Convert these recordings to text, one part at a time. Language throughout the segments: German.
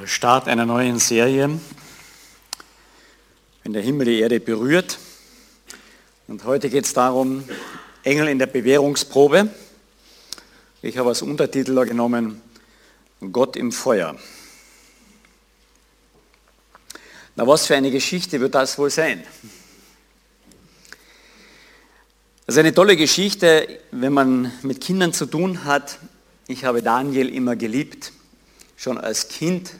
der Start einer neuen Serie, wenn der Himmel die Erde berührt. Und heute geht es darum, Engel in der Bewährungsprobe. Ich habe als Untertitel genommen, Gott im Feuer. Na, was für eine Geschichte wird das wohl sein? Das ist eine tolle Geschichte, wenn man mit Kindern zu tun hat. Ich habe Daniel immer geliebt schon als Kind.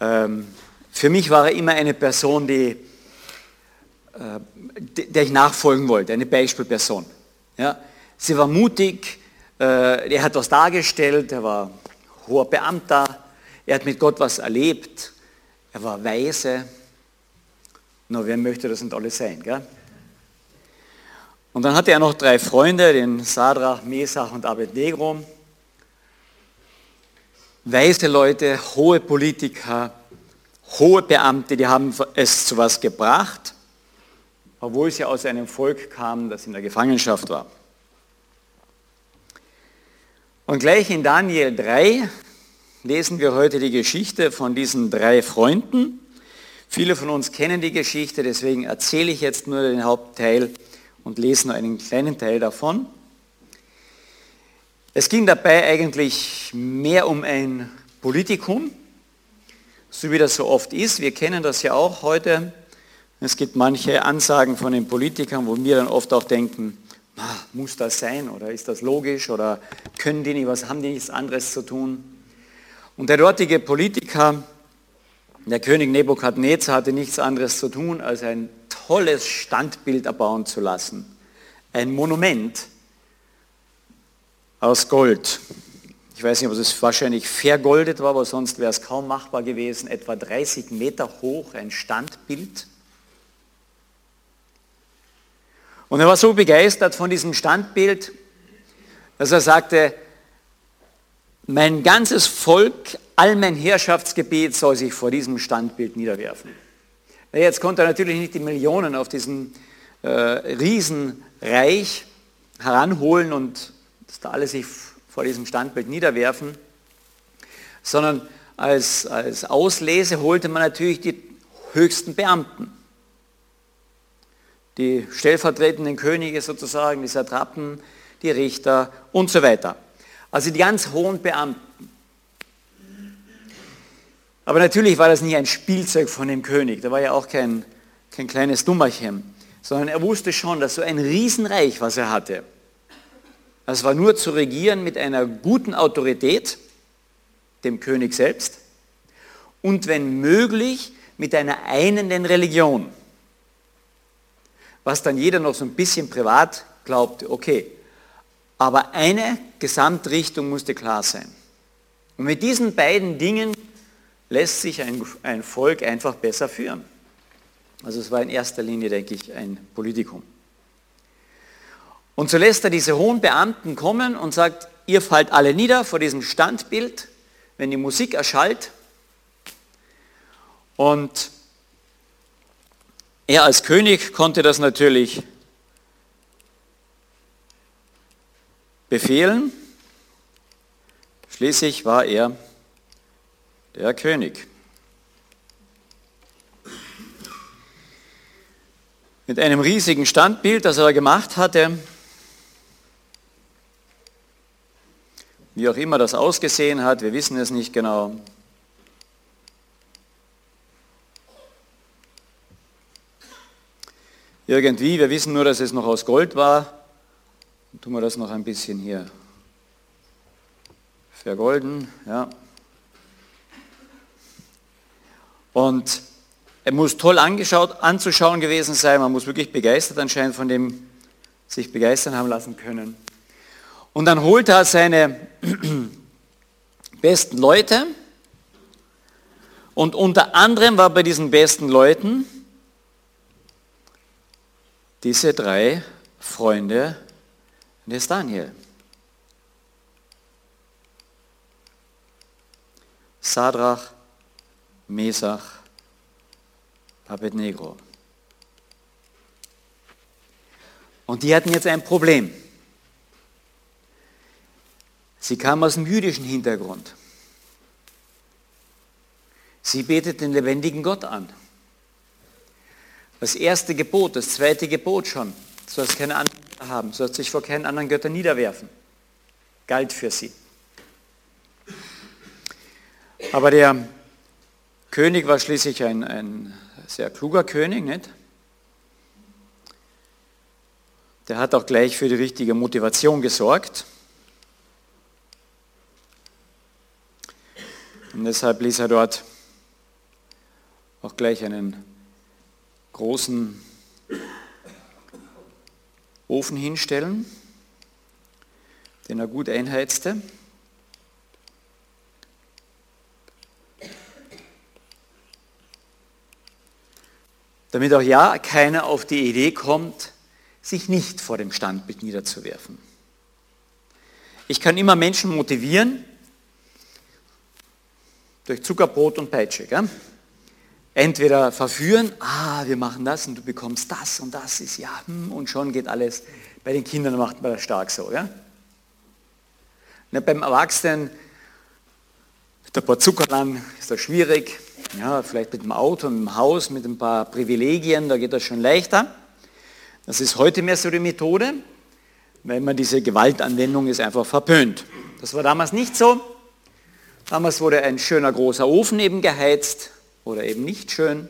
Ähm, für mich war er immer eine Person, die, äh, der ich nachfolgen wollte, eine Beispielperson. Ja? Sie war mutig, äh, er hat was dargestellt, er war hoher Beamter, er hat mit Gott was erlebt, er war weise. Nur wer möchte das nicht alles sein? Gell? Und dann hatte er noch drei Freunde, den Sadrach, Mesach und Abednego weise Leute, hohe Politiker, hohe Beamte, die haben es zu was gebracht, obwohl sie aus einem Volk kamen, das in der Gefangenschaft war. Und gleich in Daniel 3 lesen wir heute die Geschichte von diesen drei Freunden. Viele von uns kennen die Geschichte, deswegen erzähle ich jetzt nur den Hauptteil und lese nur einen kleinen Teil davon. Es ging dabei eigentlich mehr um ein Politikum, so wie das so oft ist. Wir kennen das ja auch heute. Es gibt manche Ansagen von den Politikern, wo wir dann oft auch denken, muss das sein oder ist das logisch oder können die nicht, was haben die nichts anderes zu tun? Und der dortige Politiker, der König Nebukadnezar, hatte nichts anderes zu tun, als ein tolles Standbild erbauen zu lassen. Ein Monument, aus Gold. Ich weiß nicht, ob es wahrscheinlich vergoldet war, aber sonst wäre es kaum machbar gewesen. Etwa 30 Meter hoch, ein Standbild. Und er war so begeistert von diesem Standbild, dass er sagte, mein ganzes Volk, all mein Herrschaftsgebiet soll sich vor diesem Standbild niederwerfen. Jetzt konnte er natürlich nicht die Millionen auf diesem äh, Riesenreich heranholen und dass da alle sich vor diesem Standbild niederwerfen, sondern als, als Auslese holte man natürlich die höchsten Beamten. Die stellvertretenden Könige sozusagen, die Satrapen, die Richter und so weiter. Also die ganz hohen Beamten. Aber natürlich war das nicht ein Spielzeug von dem König, da war ja auch kein, kein kleines Dummerchen, sondern er wusste schon, dass so ein Riesenreich, was er hatte, es war nur zu regieren mit einer guten Autorität, dem König selbst, und wenn möglich mit einer einenden Religion. Was dann jeder noch so ein bisschen privat glaubte, okay. Aber eine Gesamtrichtung musste klar sein. Und mit diesen beiden Dingen lässt sich ein, ein Volk einfach besser führen. Also es war in erster Linie, denke ich, ein Politikum. Und so lässt er diese hohen Beamten kommen und sagt, ihr fallt alle nieder vor diesem Standbild, wenn die Musik erschallt. Und er als König konnte das natürlich befehlen. Schließlich war er der König. Mit einem riesigen Standbild, das er gemacht hatte, Wie auch immer das ausgesehen hat, wir wissen es nicht genau. Irgendwie, wir wissen nur, dass es noch aus Gold war. Dann tun wir das noch ein bisschen hier vergolden. Ja. Und er muss toll angeschaut, anzuschauen gewesen sein. Man muss wirklich begeistert anscheinend von dem sich begeistern haben lassen können. Und dann holt er seine besten Leute und unter anderem war bei diesen besten Leuten diese drei Freunde des Daniel. Sadrach, Mesach, Abednego. Und die hatten jetzt ein Problem. Sie kam aus dem jüdischen Hintergrund. Sie betet den lebendigen Gott an. Das erste Gebot, das zweite Gebot schon. Du sollst keine anderen Götter haben, du sollst dich vor keinen anderen Göttern niederwerfen. Galt für sie. Aber der König war schließlich ein, ein sehr kluger König, nicht? Der hat auch gleich für die richtige Motivation gesorgt. Und deshalb ließ er dort auch gleich einen großen Ofen hinstellen, den er gut einheizte. Damit auch ja keiner auf die Idee kommt, sich nicht vor dem Standbild niederzuwerfen. Ich kann immer Menschen motivieren durch Zuckerbrot und Peitsche. Gell? Entweder verführen, ah, wir machen das und du bekommst das und das ist ja, hm, und schon geht alles. Bei den Kindern macht man das stark so. Gell? Ne, beim Erwachsenen mit ein paar Zuckerland ist das schwierig. Ja, vielleicht mit dem Auto, mit dem Haus, mit ein paar Privilegien, da geht das schon leichter. Das ist heute mehr so die Methode, weil man diese Gewaltanwendung ist einfach verpönt. Das war damals nicht so. Damals wurde ein schöner großer Ofen eben geheizt oder eben nicht schön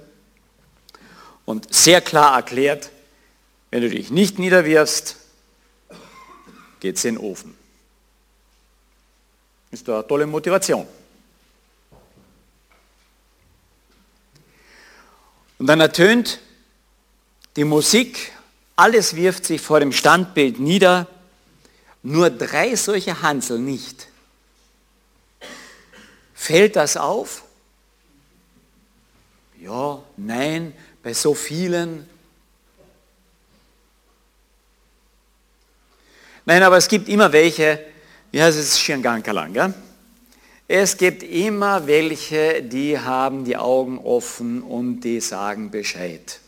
und sehr klar erklärt, wenn du dich nicht niederwirfst, geht es in den Ofen. Ist eine tolle Motivation. Und dann ertönt die Musik alles wirft sich vor dem Standbild nieder, nur drei solche Hansel nicht. Fällt das auf? Ja, nein, bei so vielen. Nein, aber es gibt immer welche, wie heißt es, Schirngankalang, gell? Es gibt immer welche, die haben die Augen offen und die sagen Bescheid.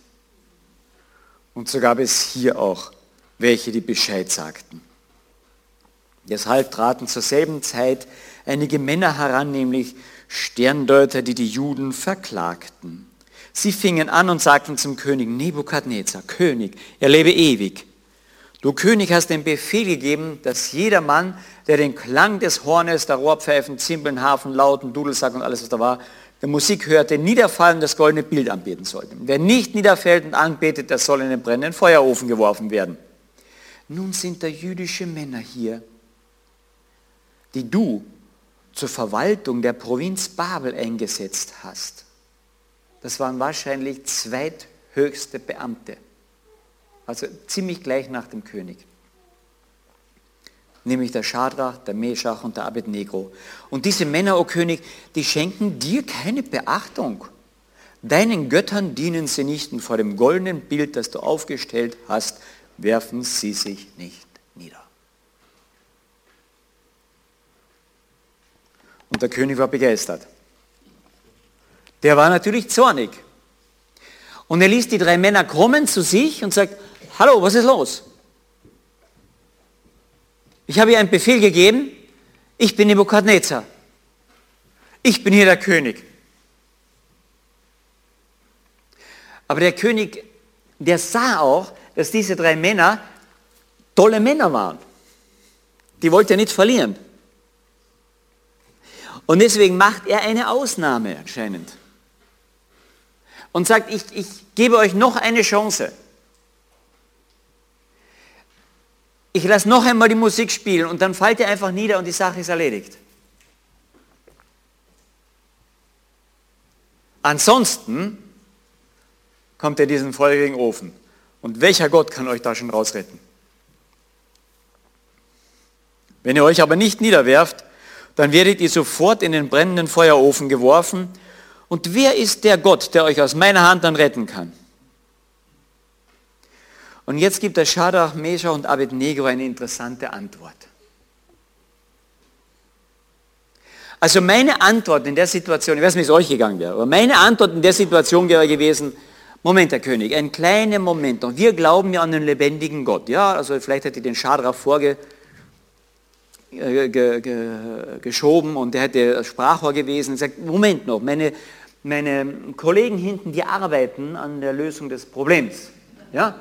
Und so gab es hier auch welche, die Bescheid sagten. Deshalb traten zur selben Zeit einige Männer heran, nämlich Sterndeuter, die die Juden verklagten. Sie fingen an und sagten zum König Nebukadnezar, König, er lebe ewig. Du König hast den Befehl gegeben, dass jeder Mann, der den Klang des Hornes, der Rohrpfeifen, Zimbeln, Hafen, Lauten, Dudelsack und alles, was da war, der Musik hörte, niederfallen das goldene Bild anbeten sollte. Wer nicht niederfällt und anbetet, der soll in den brennenden Feuerofen geworfen werden. Nun sind da jüdische Männer hier, die du zur Verwaltung der Provinz Babel eingesetzt hast. Das waren wahrscheinlich zweithöchste Beamte, also ziemlich gleich nach dem König nämlich der Schadrach, der Meschach und der Abednego. Und diese Männer, o oh König, die schenken dir keine Beachtung. Deinen Göttern dienen sie nicht und vor dem goldenen Bild, das du aufgestellt hast, werfen sie sich nicht nieder. Und der König war begeistert. Der war natürlich zornig. Und er ließ die drei Männer kommen zu sich und sagt, hallo, was ist los? Ich habe ihr einen Befehl gegeben, ich bin Nebukadnezar. Ich bin hier der König. Aber der König, der sah auch, dass diese drei Männer tolle Männer waren. Die wollte er nicht verlieren. Und deswegen macht er eine Ausnahme anscheinend. Und sagt, ich, ich gebe euch noch eine Chance. ich lasse noch einmal die Musik spielen und dann fallt ihr einfach nieder und die Sache ist erledigt. Ansonsten kommt ihr diesen feurigen Ofen. Und welcher Gott kann euch da schon rausretten? Wenn ihr euch aber nicht niederwerft, dann werdet ihr sofort in den brennenden Feuerofen geworfen. Und wer ist der Gott, der euch aus meiner Hand dann retten kann? Und jetzt gibt der Shadrach, Meshach und Abednego eine interessante Antwort. Also meine Antwort in der Situation, ich weiß nicht, wie es euch gegangen wäre, aber meine Antwort in der Situation wäre gewesen, Moment, Herr König, ein kleiner Moment. Und wir glauben ja an den lebendigen Gott. Ja, also vielleicht hätte ich den Schadrach vorge, äh, ge, ge, geschoben und der hätte Sprachrohr gewesen und sagt, Moment noch, meine, meine Kollegen hinten, die arbeiten an der Lösung des Problems. Ja?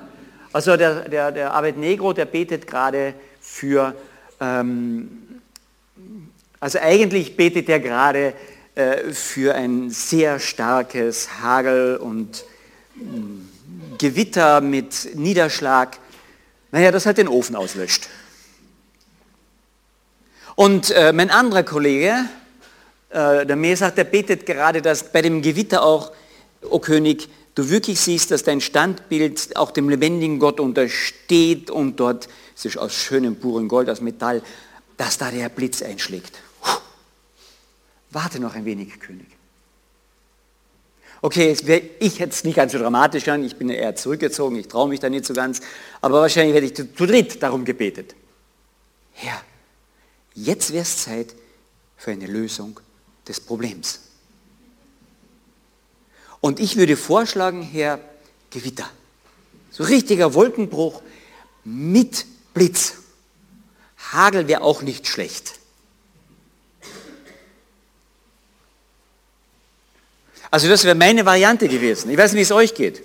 Also der, der, der Arbeitnegro, der betet gerade für, ähm, also eigentlich betet er gerade äh, für ein sehr starkes Hagel und äh, Gewitter mit Niederschlag, naja, das halt den Ofen auslöscht. Und äh, mein anderer Kollege, äh, der mir sagt, der betet gerade, dass bei dem Gewitter auch, o oh König, du wirklich siehst, dass dein Standbild auch dem lebendigen Gott untersteht und dort, es ist aus schönem puren Gold, aus Metall, dass da der Blitz einschlägt. Puh. Warte noch ein wenig, König. Okay, ich hätte es nicht ganz so dramatisch an, ich bin eher zurückgezogen, ich traue mich da nicht so ganz, aber wahrscheinlich hätte ich zu, zu dritt darum gebetet. Herr, Jetzt wäre es Zeit für eine Lösung des Problems. Und ich würde vorschlagen, Herr Gewitter, so richtiger Wolkenbruch mit Blitz. Hagel wäre auch nicht schlecht. Also das wäre meine Variante gewesen. Ich weiß nicht, wie es euch geht.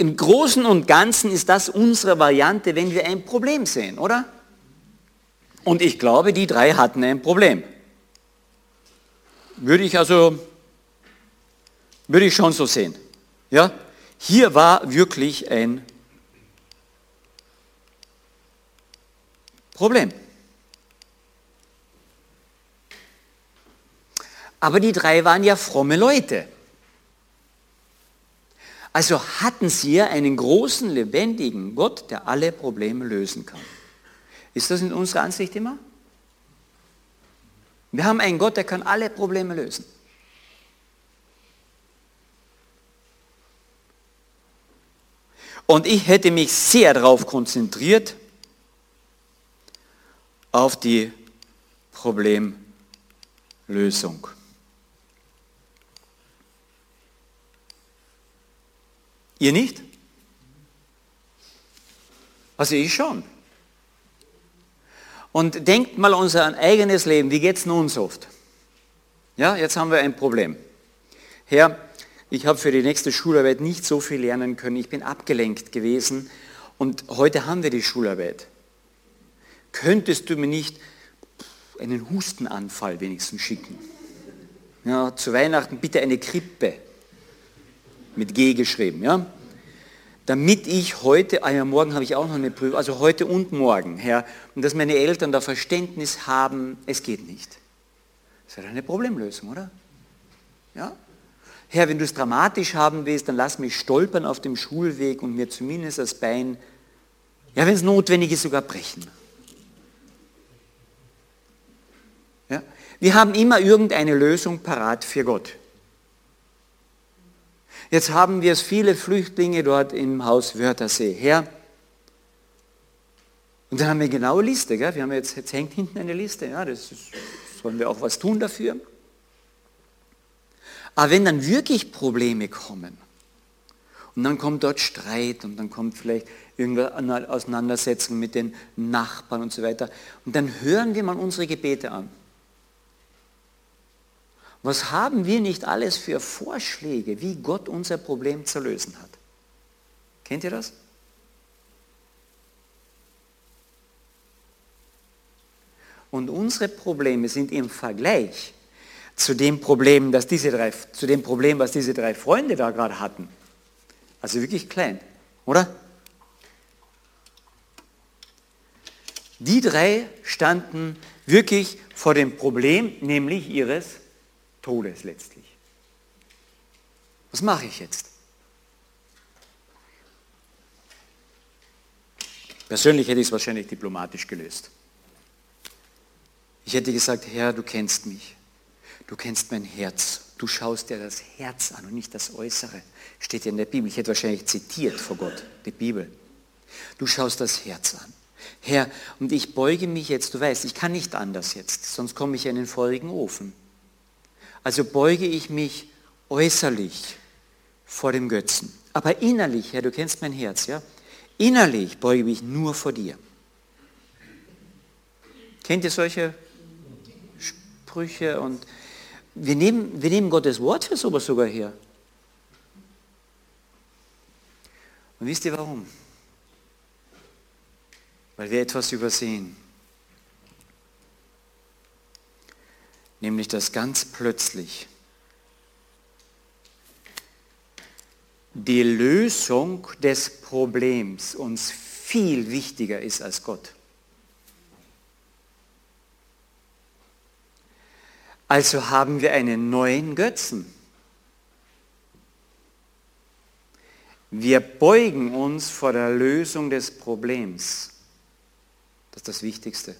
Im Großen und Ganzen ist das unsere Variante, wenn wir ein Problem sehen, oder? Und ich glaube, die drei hatten ein Problem. Würde ich also, würde ich schon so sehen. Ja? Hier war wirklich ein Problem. Aber die drei waren ja fromme Leute. Also hatten sie ja einen großen, lebendigen Gott, der alle Probleme lösen kann. Ist das in unserer Ansicht immer? Wir haben einen Gott, der kann alle Probleme lösen. Und ich hätte mich sehr darauf konzentriert, auf die Problemlösung. Ihr nicht? Also ich schon. Und denkt mal unser eigenes Leben, wie geht es uns oft? Ja, jetzt haben wir ein Problem. Herr, ich habe für die nächste Schularbeit nicht so viel lernen können, ich bin abgelenkt gewesen und heute haben wir die Schularbeit. Könntest du mir nicht einen Hustenanfall wenigstens schicken? Ja, zu Weihnachten bitte eine Krippe mit G geschrieben, ja? Damit ich heute, ah ja, morgen habe ich auch noch eine Prüfung, also heute und morgen, Herr, und dass meine Eltern da Verständnis haben, es geht nicht. Das wäre eine Problemlösung, oder? Ja? Herr, wenn du es dramatisch haben willst, dann lass mich stolpern auf dem Schulweg und mir zumindest das Bein, ja, wenn es notwendig ist, sogar brechen. Ja? Wir haben immer irgendeine Lösung parat für Gott. Jetzt haben wir es viele Flüchtlinge dort im Haus Wörthersee her. Und dann haben wir eine genaue Liste. Gell? Wir haben jetzt, jetzt hängt hinten eine Liste. Ja, das ist, sollen wir auch was tun dafür. Aber wenn dann wirklich Probleme kommen und dann kommt dort Streit und dann kommt vielleicht irgendeine Auseinandersetzung mit den Nachbarn und so weiter und dann hören wir mal unsere Gebete an. Was haben wir nicht alles für Vorschläge, wie Gott unser Problem zu lösen hat? Kennt ihr das? Und unsere Probleme sind im Vergleich zu dem Problem, das diese drei, zu dem Problem, was diese drei Freunde da gerade hatten, also wirklich klein, oder? Die drei standen wirklich vor dem Problem, nämlich ihres Todes letztlich. Was mache ich jetzt? Persönlich hätte ich es wahrscheinlich diplomatisch gelöst. Ich hätte gesagt, Herr, du kennst mich. Du kennst mein Herz. Du schaust dir das Herz an und nicht das Äußere. Steht ja in der Bibel. Ich hätte wahrscheinlich zitiert vor Gott, die Bibel. Du schaust das Herz an. Herr, und ich beuge mich jetzt, du weißt, ich kann nicht anders jetzt, sonst komme ich in den feurigen Ofen. Also beuge ich mich äußerlich vor dem Götzen. Aber innerlich, Herr, du kennst mein Herz, ja? Innerlich beuge ich mich nur vor dir. Kennt ihr solche Sprüche und wir nehmen, wir nehmen Gottes Wort für sowas sogar her. Und wisst ihr warum? Weil wir etwas übersehen. Nämlich, dass ganz plötzlich die Lösung des Problems uns viel wichtiger ist als Gott. Also haben wir einen neuen Götzen. Wir beugen uns vor der Lösung des Problems. Das ist das Wichtigste.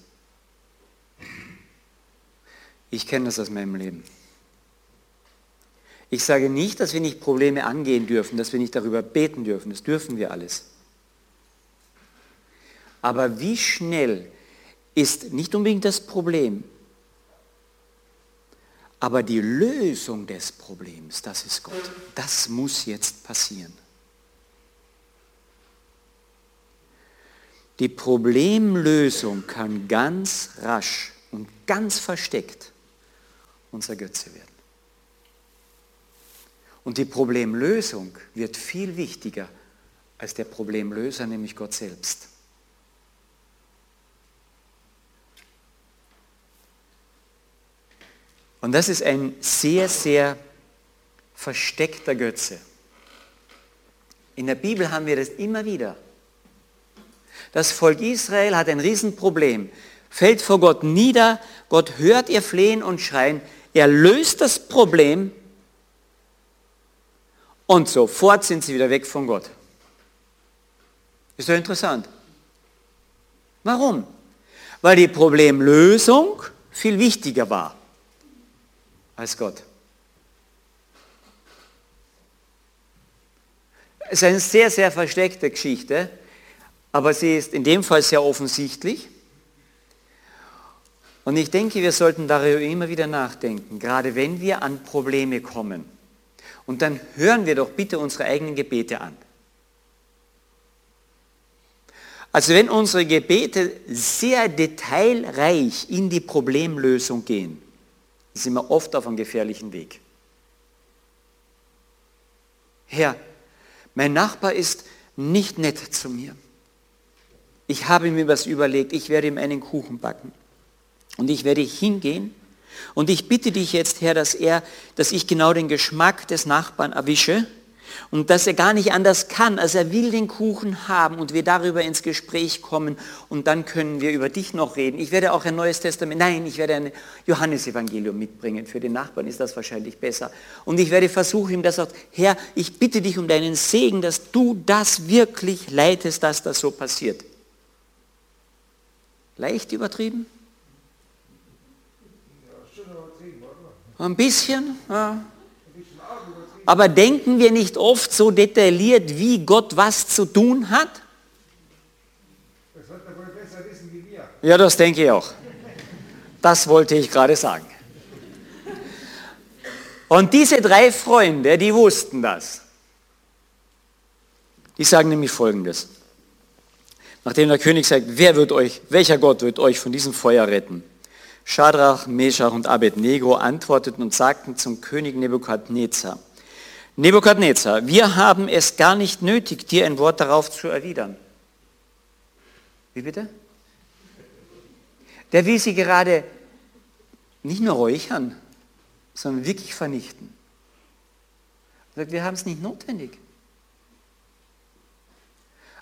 Ich kenne das aus meinem Leben. Ich sage nicht, dass wir nicht Probleme angehen dürfen, dass wir nicht darüber beten dürfen. Das dürfen wir alles. Aber wie schnell ist nicht unbedingt das Problem, aber die Lösung des Problems, das ist Gott. Das muss jetzt passieren. Die Problemlösung kann ganz rasch und ganz versteckt unser Götze werden. Und die Problemlösung wird viel wichtiger als der Problemlöser, nämlich Gott selbst. Und das ist ein sehr, sehr versteckter Götze. In der Bibel haben wir das immer wieder. Das Volk Israel hat ein Riesenproblem, fällt vor Gott nieder, Gott hört ihr Flehen und Schreien, er löst das Problem und sofort sind sie wieder weg von Gott. Ist doch interessant. Warum? Weil die Problemlösung viel wichtiger war als Gott. Es ist eine sehr, sehr versteckte Geschichte, aber sie ist in dem Fall sehr offensichtlich. Und ich denke, wir sollten darüber immer wieder nachdenken, gerade wenn wir an Probleme kommen. Und dann hören wir doch bitte unsere eigenen Gebete an. Also wenn unsere Gebete sehr detailreich in die Problemlösung gehen, sind wir oft auf einem gefährlichen Weg. Herr, mein Nachbar ist nicht nett zu mir. Ich habe mir was überlegt, ich werde ihm einen Kuchen backen. Und ich werde hingehen und ich bitte dich jetzt, Herr, dass er, dass ich genau den Geschmack des Nachbarn erwische und dass er gar nicht anders kann, als er will den Kuchen haben und wir darüber ins Gespräch kommen und dann können wir über dich noch reden. Ich werde auch ein neues Testament, nein, ich werde ein Johannesevangelium mitbringen. Für den Nachbarn ist das wahrscheinlich besser. Und ich werde versuchen, ihm das auch, Herr, ich bitte dich um deinen Segen, dass du das wirklich leitest, dass das so passiert. Leicht übertrieben? Ein bisschen, ja. Aber denken wir nicht oft so detailliert, wie Gott was zu tun hat? Ja, das denke ich auch. Das wollte ich gerade sagen. Und diese drei Freunde, die wussten das. Die sagen nämlich Folgendes. Nachdem der König sagt, wer wird euch, welcher Gott wird euch von diesem Feuer retten? Schadrach, Meshach und Abednego antworteten und sagten zum König Nebukadnezar, Nebukadnezar, wir haben es gar nicht nötig, dir ein Wort darauf zu erwidern. Wie bitte? Der will sie gerade nicht nur räuchern, sondern wirklich vernichten. Er sagt, wir haben es nicht notwendig.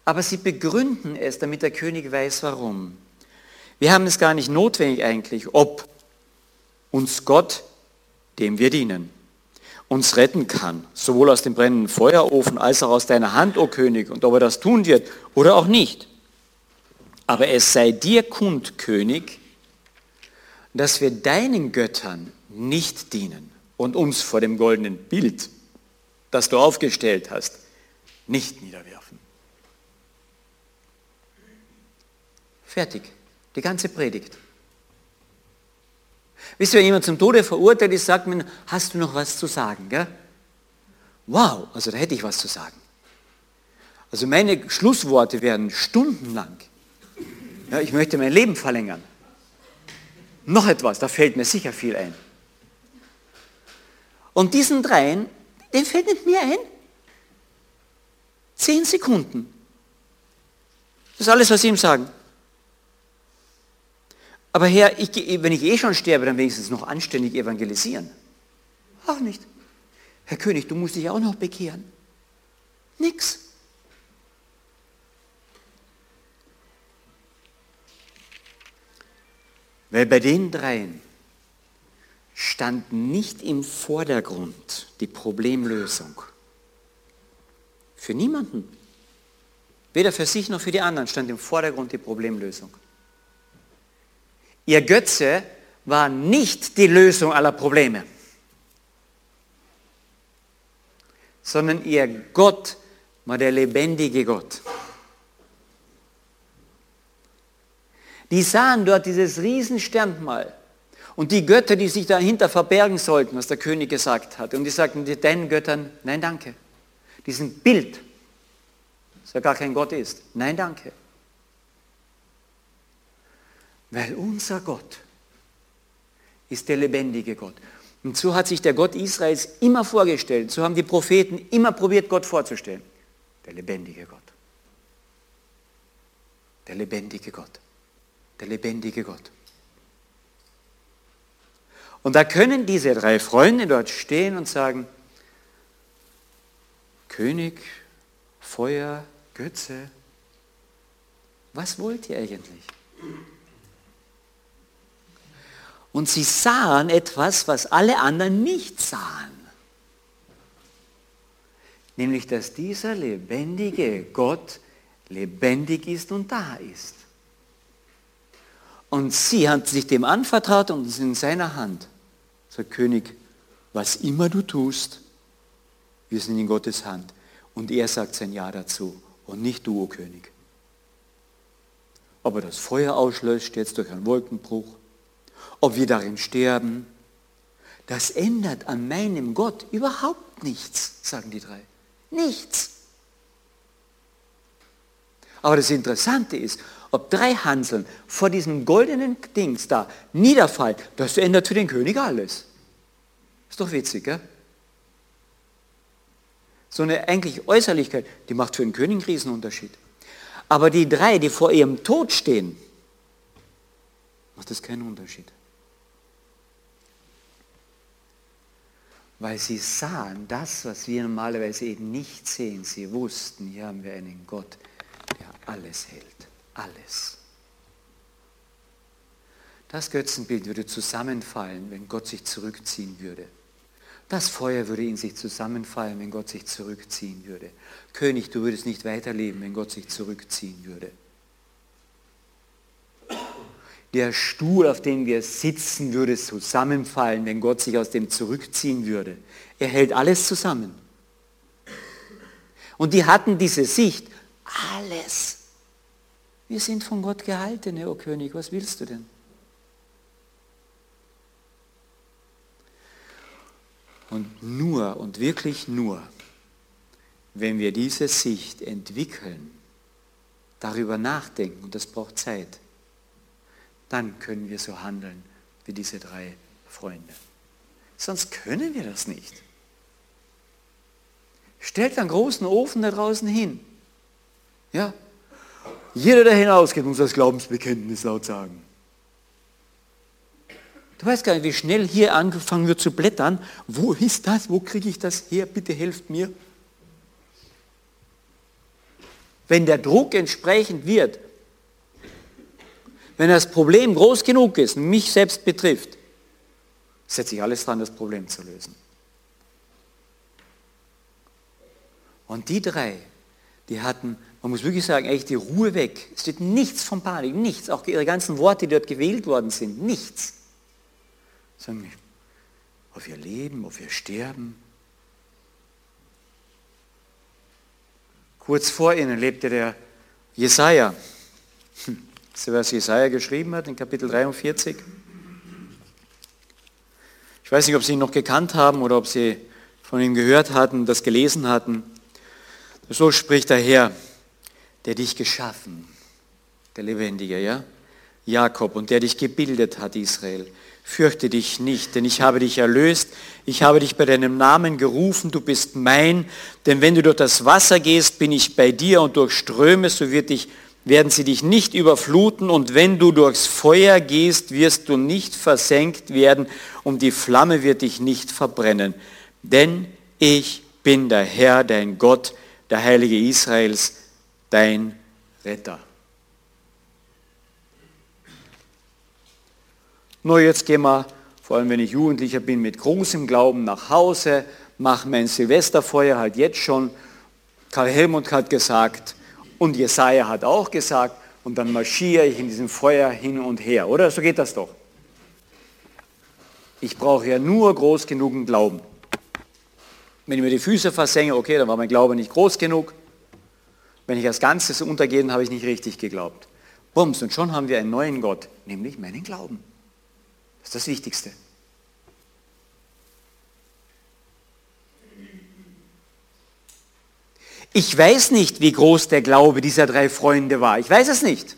Aber sie begründen es, damit der König weiß, warum. Wir haben es gar nicht notwendig eigentlich, ob uns Gott, dem wir dienen, uns retten kann, sowohl aus dem brennenden Feuerofen als auch aus deiner Hand, o König, und ob er das tun wird oder auch nicht. Aber es sei dir kund, König, dass wir deinen Göttern nicht dienen und uns vor dem goldenen Bild, das du aufgestellt hast, nicht niederwerfen. Fertig. Die ganze Predigt. Wisst ihr, wenn jemand zum Tode verurteilt ist, sagt man, hast du noch was zu sagen? Gell? Wow, also da hätte ich was zu sagen. Also meine Schlussworte werden stundenlang. Ja, ich möchte mein Leben verlängern. noch etwas, da fällt mir sicher viel ein. Und diesen dreien, dem fällt nicht mehr ein. Zehn Sekunden. Das ist alles, was sie ihm sagen. Aber Herr, ich, wenn ich eh schon sterbe, dann wenigstens noch anständig evangelisieren. Auch nicht. Herr König, du musst dich auch noch bekehren. Nix. Weil bei den dreien stand nicht im Vordergrund die Problemlösung. Für niemanden. Weder für sich noch für die anderen stand im Vordergrund die Problemlösung. Ihr Götze war nicht die Lösung aller Probleme, sondern ihr Gott war der lebendige Gott. Die sahen dort dieses Riesensternmal und die Götter, die sich dahinter verbergen sollten, was der König gesagt hat. Und die sagten deinen Göttern, nein danke. Diesen Bild, das ja gar kein Gott ist, nein danke. Weil unser Gott ist der lebendige Gott. Und so hat sich der Gott Israels immer vorgestellt. So haben die Propheten immer probiert, Gott vorzustellen. Der lebendige Gott. Der lebendige Gott. Der lebendige Gott. Und da können diese drei Freunde dort stehen und sagen, König, Feuer, Götze, was wollt ihr eigentlich? Und sie sahen etwas, was alle anderen nicht sahen. Nämlich, dass dieser lebendige Gott lebendig ist und da ist. Und sie hat sich dem anvertraut und es in seiner Hand. Sagt König, was immer du tust, wir sind in Gottes Hand. Und er sagt sein Ja dazu und nicht du, o König. Ob er das Feuer auslöscht jetzt durch einen Wolkenbruch, ob wir darin sterben, das ändert an meinem Gott überhaupt nichts, sagen die drei. Nichts. Aber das Interessante ist, ob drei Hanseln vor diesem goldenen Dings da niederfallen, das ändert für den König alles. Ist doch witzig, gell? So eine eigentlich Äußerlichkeit, die macht für den König einen Riesenunterschied. Aber die drei, die vor ihrem Tod stehen, macht das keinen Unterschied. Weil sie sahen das, was wir normalerweise eben nicht sehen. Sie wussten, hier haben wir einen Gott, der alles hält. Alles. Das Götzenbild würde zusammenfallen, wenn Gott sich zurückziehen würde. Das Feuer würde in sich zusammenfallen, wenn Gott sich zurückziehen würde. König, du würdest nicht weiterleben, wenn Gott sich zurückziehen würde der Stuhl, auf dem wir sitzen, würde zusammenfallen, wenn Gott sich aus dem zurückziehen würde. Er hält alles zusammen. Und die hatten diese Sicht, alles. Wir sind von Gott gehaltene, o König, was willst du denn? Und nur und wirklich nur, wenn wir diese Sicht entwickeln, darüber nachdenken, und das braucht Zeit, dann können wir so handeln wie diese drei Freunde. Sonst können wir das nicht. Stellt einen großen Ofen da draußen hin. Ja? Jeder, der hinausgeht, muss das Glaubensbekenntnis laut sagen. Du weißt gar nicht, wie schnell hier angefangen wird zu blättern. Wo ist das? Wo kriege ich das her? Bitte helft mir. Wenn der Druck entsprechend wird, wenn das Problem groß genug ist und mich selbst betrifft, setze ich alles dran, das Problem zu lösen. Und die drei, die hatten, man muss wirklich sagen, echt die Ruhe weg. Es steht nichts von Panik, nichts. Auch ihre ganzen Worte, die dort gewählt worden sind, nichts. Sagen wir, ob wir leben, ob wir sterben. Kurz vor ihnen lebte der Jesaja. Hm. Das was Jesaja geschrieben hat in Kapitel 43. Ich weiß nicht, ob Sie ihn noch gekannt haben oder ob Sie von ihm gehört hatten, das gelesen hatten. So spricht der Herr, der dich geschaffen, der Lebendige, ja? Jakob und der dich gebildet hat, Israel. Fürchte dich nicht, denn ich habe dich erlöst, ich habe dich bei deinem Namen gerufen, du bist mein, denn wenn du durch das Wasser gehst, bin ich bei dir und durch Ströme, so wird dich, werden sie dich nicht überfluten und wenn du durchs Feuer gehst, wirst du nicht versenkt werden und die Flamme wird dich nicht verbrennen. Denn ich bin der Herr, dein Gott, der Heilige Israels, dein Retter. Nur jetzt gehen wir, vor allem wenn ich Jugendlicher bin, mit großem Glauben nach Hause, mache mein Silvesterfeuer halt jetzt schon. Karl Helmut hat gesagt und Jesaja hat auch gesagt und dann marschiere ich in diesem Feuer hin und her. Oder so geht das doch. Ich brauche ja nur groß genugen Glauben. Wenn ich mir die Füße versenke, okay, dann war mein Glaube nicht groß genug. Wenn ich als Ganzes untergehe, dann habe ich nicht richtig geglaubt. Bums, und schon haben wir einen neuen Gott, nämlich meinen Glauben. Das ist das Wichtigste. Ich weiß nicht, wie groß der Glaube dieser drei Freunde war. Ich weiß es nicht.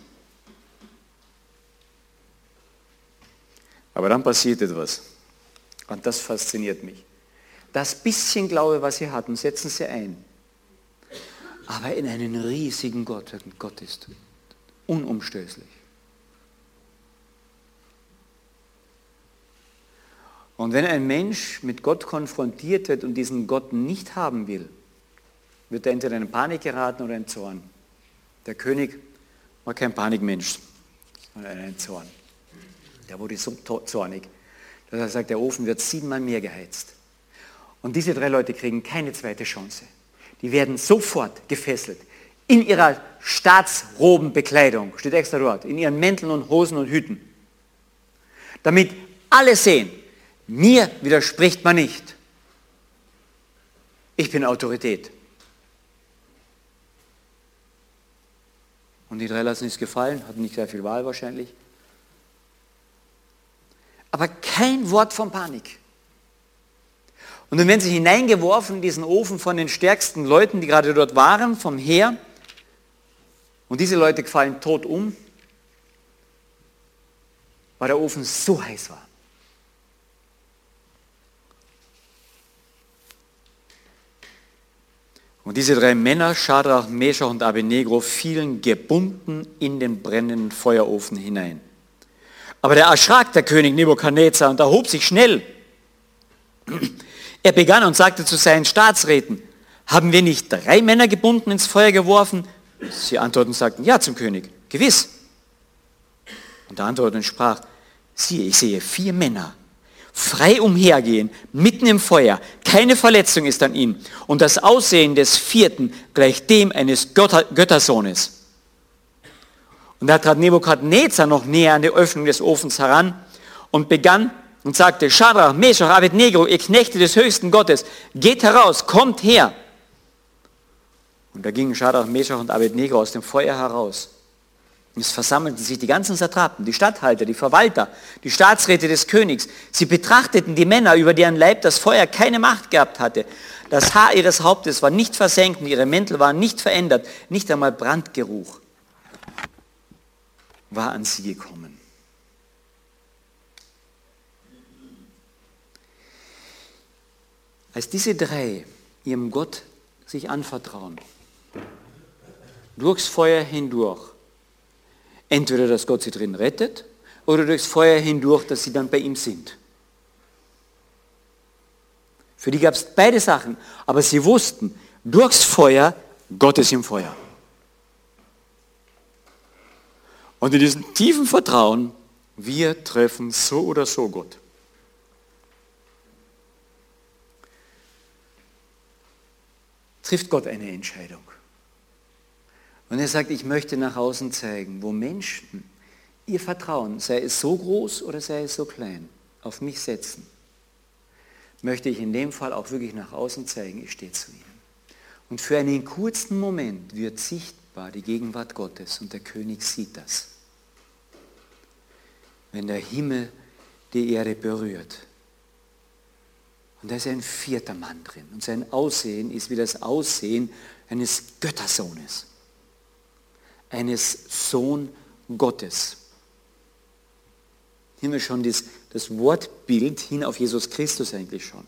Aber dann passiert etwas. Und das fasziniert mich. Das bisschen Glaube, was sie hatten, setzen sie ein. Aber in einen riesigen Gott, Gott ist. Unumstößlich. Und wenn ein Mensch mit Gott konfrontiert wird und diesen Gott nicht haben will, wird er entweder in Panik geraten oder in Zorn. Der König war kein Panikmensch, sondern ein Zorn. Der wurde so zornig, dass er sagt, der Ofen wird siebenmal mehr geheizt. Und diese drei Leute kriegen keine zweite Chance. Die werden sofort gefesselt. In ihrer Staatsrobenbekleidung, steht extra dort, in ihren Mänteln und Hosen und Hüten. Damit alle sehen, mir widerspricht man nicht. Ich bin Autorität. Und die drei lassen es gefallen, hatten nicht sehr viel Wahl wahrscheinlich. Aber kein Wort von Panik. Und dann werden sie hineingeworfen in diesen Ofen von den stärksten Leuten, die gerade dort waren, vom Heer. Und diese Leute fallen tot um, weil der Ofen so heiß war. Und diese drei Männer, Schadrach, Meshach und Abednego, fielen gebunden in den brennenden Feuerofen hinein. Aber der erschrak der König Nebukadnezar und erhob sich schnell. Er begann und sagte zu seinen Staatsräten, haben wir nicht drei Männer gebunden ins Feuer geworfen? Sie antworteten und sagten, ja zum König, gewiss. Und er antwortete und sprach, siehe, ich sehe vier Männer, frei umhergehen, mitten im Feuer, keine Verletzung ist an ihm und das Aussehen des vierten gleicht dem eines Götter Göttersohnes. Und da trat Nebukadnezar noch näher an die Öffnung des Ofens heran und begann und sagte, Shadrach, Meshach, Abednego, ihr Knechte des höchsten Gottes, geht heraus, kommt her. Und da gingen Shadrach, Meshach und Abednego aus dem Feuer heraus. Und es versammelten sich die ganzen Satrapen, die Statthalter, die Verwalter, die Staatsräte des Königs. Sie betrachteten die Männer, über deren Leib das Feuer keine Macht gehabt hatte. Das Haar ihres Hauptes war nicht versenkt, ihre Mäntel waren nicht verändert, nicht einmal Brandgeruch war an sie gekommen. Als diese drei ihrem Gott sich anvertrauen, durchs Feuer hindurch, entweder dass Gott sie drin rettet oder durchs Feuer hindurch, dass sie dann bei ihm sind. Für die gab es beide Sachen, aber sie wussten, durchs Feuer, Gott ist im Feuer. Und in diesem tiefen Vertrauen, wir treffen so oder so Gott. Trifft Gott eine Entscheidung. Und er sagt, ich möchte nach außen zeigen, wo Menschen ihr Vertrauen, sei es so groß oder sei es so klein, auf mich setzen, möchte ich in dem Fall auch wirklich nach außen zeigen, ich stehe zu ihnen. Und für einen kurzen Moment wird sichtbar die Gegenwart Gottes und der König sieht das. Wenn der Himmel die Erde berührt. Und da ist ein vierter Mann drin. Und sein Aussehen ist wie das Aussehen eines Göttersohnes eines Sohn Gottes. Hier haben wir schon das, das Wortbild hin auf Jesus Christus eigentlich schon.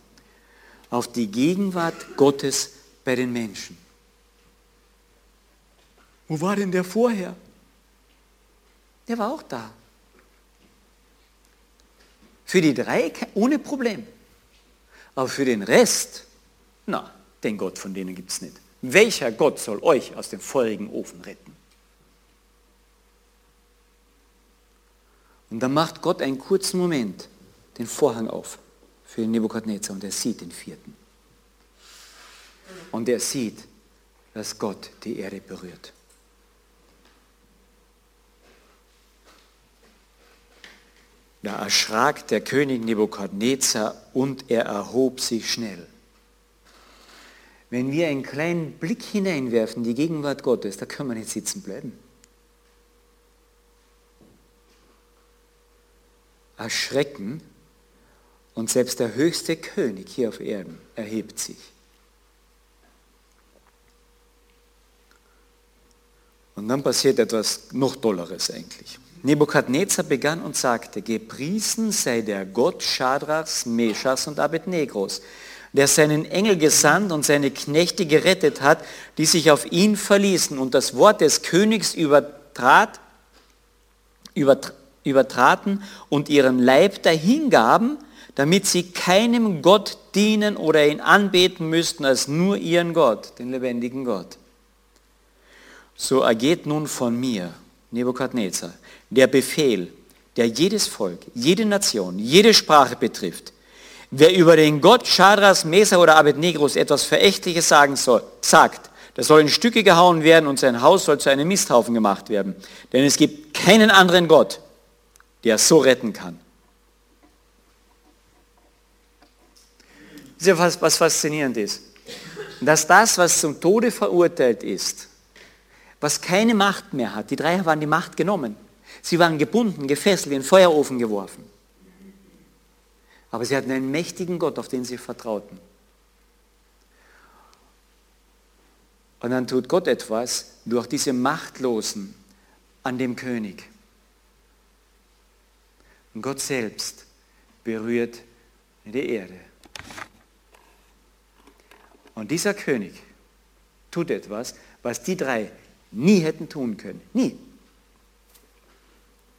Auf die Gegenwart Gottes bei den Menschen. Wo war denn der vorher? Der war auch da. Für die drei ohne Problem. Aber für den Rest, na, den Gott von denen gibt es nicht. Welcher Gott soll euch aus dem feurigen Ofen retten? Und dann macht Gott einen kurzen Moment den Vorhang auf für Nebukadnezar und er sieht den vierten. Und er sieht, dass Gott die Erde berührt. Da erschrak der König Nebukadnezar und er erhob sich schnell. Wenn wir einen kleinen Blick hineinwerfen, in die Gegenwart Gottes, da können wir nicht sitzen bleiben. Erschrecken und selbst der höchste König hier auf Erden erhebt sich. Und dann passiert etwas noch Dolleres eigentlich. Nebukadnezar begann und sagte, gepriesen sei der Gott Schadrachs, Meschas und Abednegros, der seinen Engel gesandt und seine Knechte gerettet hat, die sich auf ihn verließen und das Wort des Königs übertrat, übertraten und ihren Leib dahingaben, damit sie keinem Gott dienen oder ihn anbeten müssten als nur ihren Gott, den lebendigen Gott. So ergeht nun von mir, Nebukadnezar, der Befehl, der jedes Volk, jede Nation, jede Sprache betrifft. Wer über den Gott Schadras, Mesa oder Abednegros etwas Verächtliches sagen soll, sagt, der soll in Stücke gehauen werden und sein Haus soll zu einem Misthaufen gemacht werden. Denn es gibt keinen anderen Gott, der so retten kann. Das ist ja was, was faszinierend ist. Dass das, was zum Tode verurteilt ist, was keine Macht mehr hat, die drei waren die Macht genommen, Sie waren gebunden, gefesselt, in den Feuerofen geworfen. Aber sie hatten einen mächtigen Gott, auf den sie vertrauten. Und dann tut Gott etwas durch diese Machtlosen an dem König. Und Gott selbst berührt die Erde. Und dieser König tut etwas, was die drei nie hätten tun können. Nie.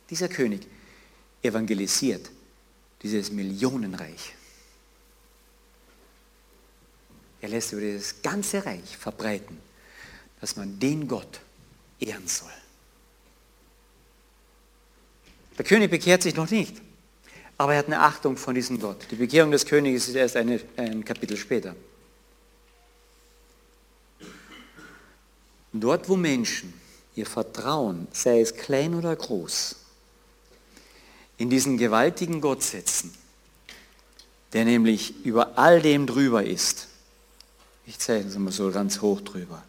Dieser König evangelisiert dieses Millionenreich. Er lässt über das ganze Reich verbreiten, dass man den Gott ehren soll. Der König bekehrt sich noch nicht, aber er hat eine Achtung von diesem Gott. Die Bekehrung des Königs ist erst eine, ein Kapitel später. Dort, wo Menschen ihr Vertrauen, sei es klein oder groß, in diesen gewaltigen Gott setzen, der nämlich über all dem drüber ist. Ich zeige es mal so ganz hoch drüber.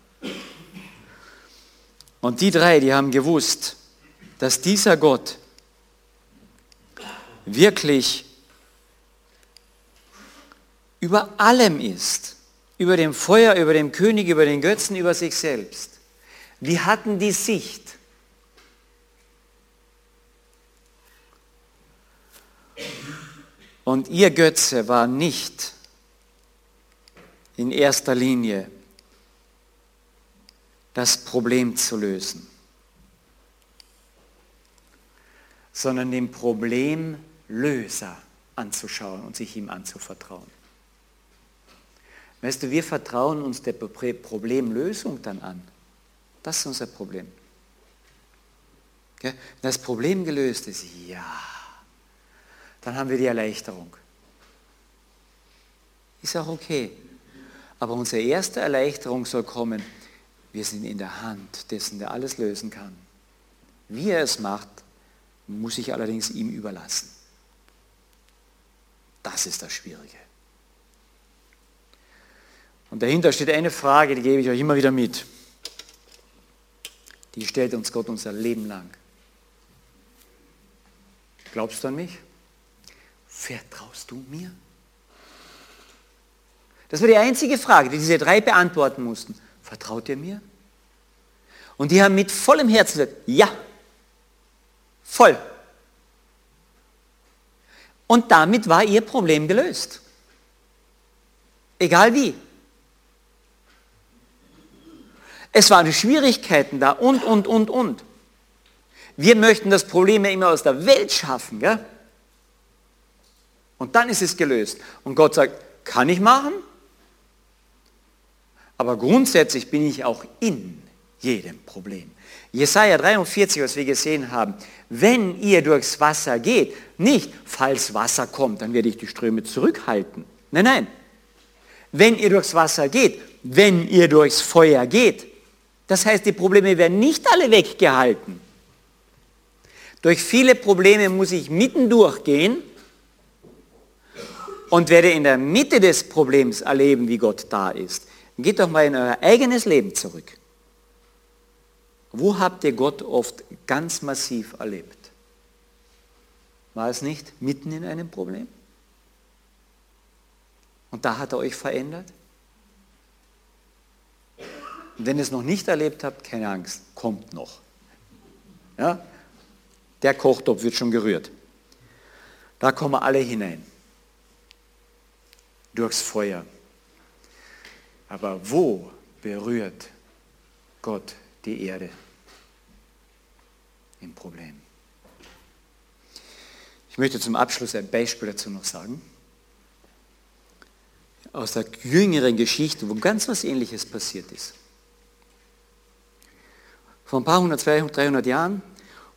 Und die drei, die haben gewusst, dass dieser Gott wirklich über allem ist, über dem Feuer, über dem König, über den Götzen, über sich selbst. Die hatten die Sicht, Und ihr Götze war nicht in erster Linie das Problem zu lösen, sondern den Problemlöser anzuschauen und sich ihm anzuvertrauen. Weißt du, wir vertrauen uns der Problemlösung dann an. Das ist unser Problem. Wenn das Problem gelöst ist, ja, dann haben wir die Erleichterung. Ist auch okay. Aber unsere erste Erleichterung soll kommen, wir sind in der Hand dessen, der alles lösen kann. Wie er es macht, muss ich allerdings ihm überlassen. Das ist das Schwierige. Und dahinter steht eine Frage, die gebe ich euch immer wieder mit. Die stellt uns Gott unser Leben lang. Glaubst du an mich? vertraust du mir? Das war die einzige Frage, die diese drei beantworten mussten. Vertraut ihr mir? Und die haben mit vollem Herzen gesagt, ja, voll. Und damit war ihr Problem gelöst. Egal wie. Es waren Schwierigkeiten da und, und, und, und. Wir möchten das Problem ja immer aus der Welt schaffen. Gell? Und dann ist es gelöst. Und Gott sagt, kann ich machen, aber grundsätzlich bin ich auch in jedem Problem. Jesaja 43, was wir gesehen haben, wenn ihr durchs Wasser geht, nicht falls Wasser kommt, dann werde ich die Ströme zurückhalten. Nein, nein. Wenn ihr durchs Wasser geht, wenn ihr durchs Feuer geht, das heißt, die Probleme werden nicht alle weggehalten. Durch viele Probleme muss ich mitten durchgehen und werde in der Mitte des Problems erleben, wie Gott da ist. Geht doch mal in euer eigenes Leben zurück. Wo habt ihr Gott oft ganz massiv erlebt? War es nicht mitten in einem Problem? Und da hat er euch verändert? wenn ihr es noch nicht erlebt habt, keine Angst, kommt noch. Ja? Der Kochtopf wird schon gerührt. Da kommen alle hinein. Durchs Feuer. Aber wo berührt Gott die Erde? Im Problem. Ich möchte zum Abschluss ein Beispiel dazu noch sagen. Aus der jüngeren Geschichte, wo ganz was Ähnliches passiert ist. Vor ein paar hundert, 200, 300 Jahren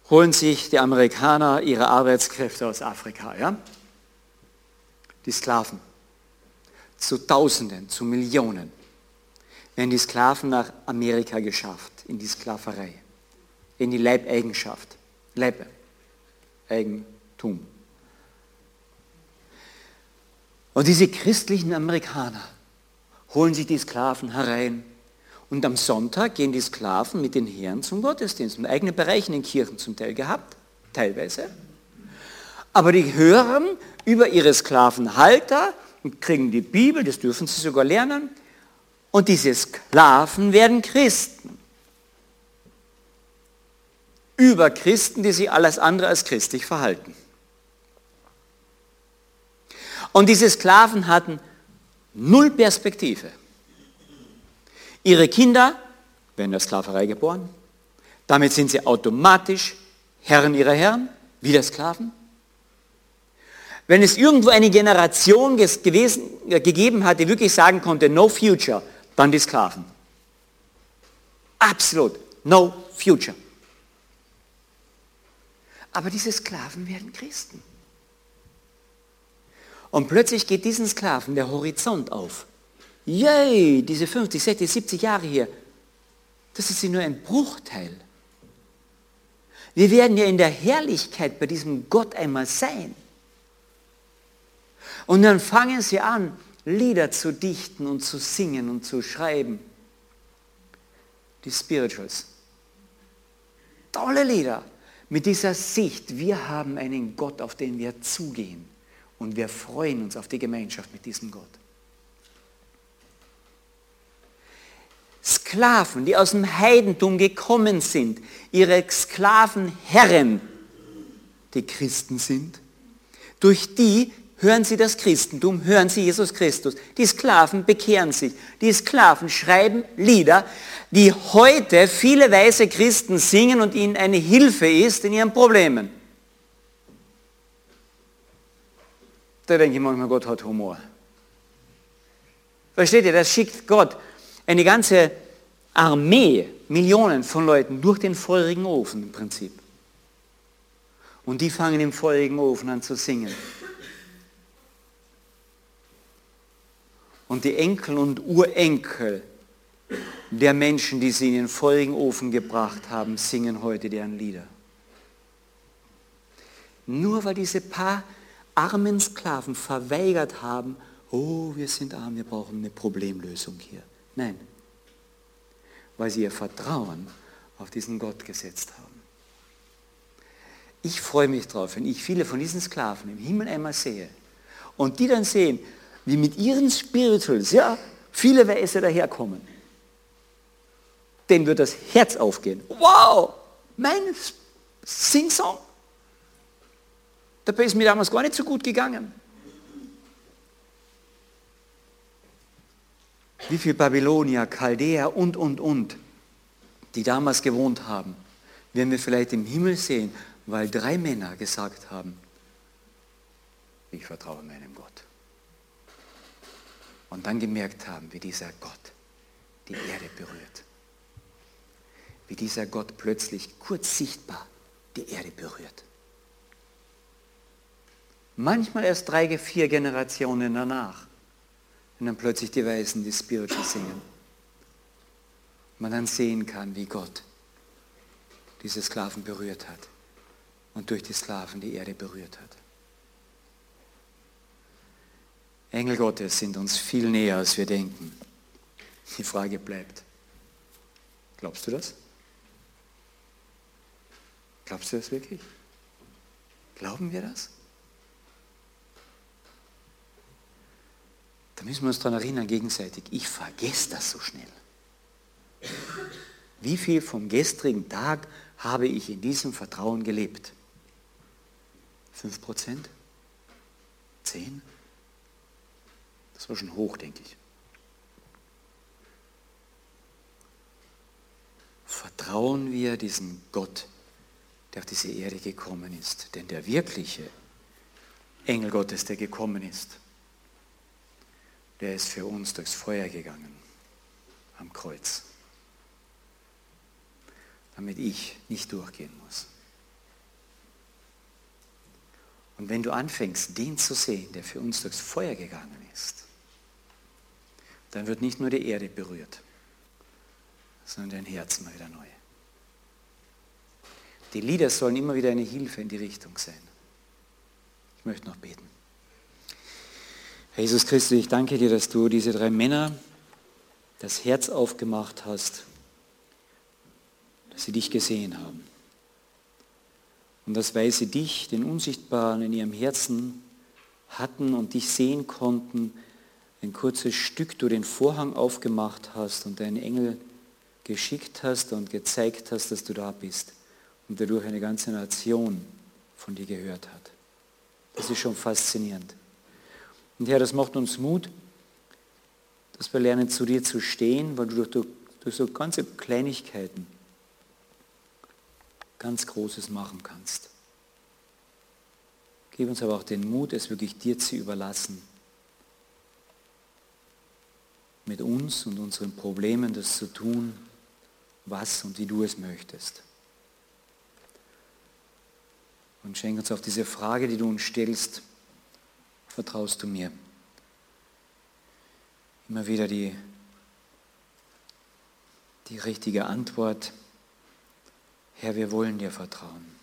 holen sich die Amerikaner ihre Arbeitskräfte aus Afrika. Ja? Die Sklaven. Zu Tausenden, zu Millionen werden die Sklaven nach Amerika geschafft, in die Sklaverei, in die Leibeigenschaft, Leibeigentum. Und diese christlichen Amerikaner holen sich die Sklaven herein und am Sonntag gehen die Sklaven mit den Herren zum Gottesdienst. Und eigene Bereiche in den Kirchen zum Teil gehabt, teilweise. Aber die hören über ihre Sklavenhalter und kriegen die Bibel, das dürfen sie sogar lernen. Und diese Sklaven werden Christen. Über Christen, die sich alles andere als christlich verhalten. Und diese Sklaven hatten null Perspektive. Ihre Kinder werden der Sklaverei geboren. Damit sind sie automatisch Herren ihrer Herren, wieder Sklaven. Wenn es irgendwo eine Generation gewesen, äh, gegeben hat, die wirklich sagen konnte, no future, dann die Sklaven. Absolut, no future. Aber diese Sklaven werden Christen. Und plötzlich geht diesen Sklaven der Horizont auf. Yay, diese 50, 60, 70 Jahre hier, das ist nur ein Bruchteil. Wir werden ja in der Herrlichkeit bei diesem Gott einmal sein. Und dann fangen sie an, Lieder zu dichten und zu singen und zu schreiben. Die Spirituals. Tolle Lieder mit dieser Sicht, wir haben einen Gott, auf den wir zugehen. Und wir freuen uns auf die Gemeinschaft mit diesem Gott. Sklaven, die aus dem Heidentum gekommen sind, ihre Sklavenherren, die Christen sind, durch die hören sie das Christentum, hören sie Jesus Christus. Die Sklaven bekehren sich. Die Sklaven schreiben Lieder, die heute viele weise Christen singen und ihnen eine Hilfe ist in ihren Problemen. Da denke ich manchmal, Gott hat Humor. Versteht ihr, das schickt Gott eine ganze Armee, Millionen von Leuten durch den feurigen Ofen im Prinzip. Und die fangen im feurigen Ofen an zu singen. Und die Enkel und Urenkel der Menschen, die sie in den feurigen Ofen gebracht haben, singen heute deren Lieder. Nur weil diese paar armen Sklaven verweigert haben, oh, wir sind arm, wir brauchen eine Problemlösung hier. Nein, weil sie ihr Vertrauen auf diesen Gott gesetzt haben. Ich freue mich drauf, wenn ich viele von diesen Sklaven im Himmel einmal sehe und die dann sehen, wie mit ihren Spirituals, ja, viele Weise daherkommen. Denen wird das Herz aufgehen. Wow, mein Sing-Song. Dabei ist mir damals gar nicht so gut gegangen. Wie viele Babylonier, Chaldäer und, und, und, die damals gewohnt haben, werden wir vielleicht im Himmel sehen, weil drei Männer gesagt haben, ich vertraue meinem Gott. Und dann gemerkt haben, wie dieser Gott die Erde berührt. Wie dieser Gott plötzlich kurz sichtbar die Erde berührt. Manchmal erst drei, vier Generationen danach, wenn dann plötzlich die Weisen die Spiritual singen. Man dann sehen kann, wie Gott diese Sklaven berührt hat und durch die Sklaven die Erde berührt hat. Engel Gottes sind uns viel näher, als wir denken. Die Frage bleibt, glaubst du das? Glaubst du das wirklich? Glauben wir das? Da müssen wir uns daran erinnern, gegenseitig. Ich vergesse das so schnell. Wie viel vom gestrigen Tag habe ich in diesem Vertrauen gelebt? Fünf Prozent? Zehn? Das war schon hoch, denke ich. Vertrauen wir diesem Gott, der auf diese Erde gekommen ist. Denn der wirkliche Engel Gottes, der gekommen ist, der ist für uns durchs Feuer gegangen am Kreuz, damit ich nicht durchgehen muss. Und wenn du anfängst, den zu sehen, der für uns durchs Feuer gegangen ist, dann wird nicht nur die Erde berührt, sondern dein Herz mal wieder neu. Die Lieder sollen immer wieder eine Hilfe in die Richtung sein. Ich möchte noch beten. Herr Jesus Christus, ich danke dir, dass du diese drei Männer das Herz aufgemacht hast, dass sie dich gesehen haben. Und dass weil sie dich, den Unsichtbaren, in ihrem Herzen hatten und dich sehen konnten, ein kurzes Stück du den Vorhang aufgemacht hast und deinen Engel geschickt hast und gezeigt hast, dass du da bist und dadurch eine ganze Nation von dir gehört hat. Das ist schon faszinierend. Und Herr, das macht uns Mut, dass wir lernen, zu dir zu stehen, weil du durch, durch so ganze Kleinigkeiten ganz Großes machen kannst. Gib uns aber auch den Mut, es wirklich dir zu überlassen mit uns und unseren Problemen das zu tun, was und wie du es möchtest. Und schenk uns auf diese Frage, die du uns stellst, vertraust du mir? Immer wieder die, die richtige Antwort, Herr, wir wollen dir vertrauen.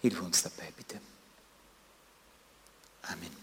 Hilf uns dabei, bitte. Amen.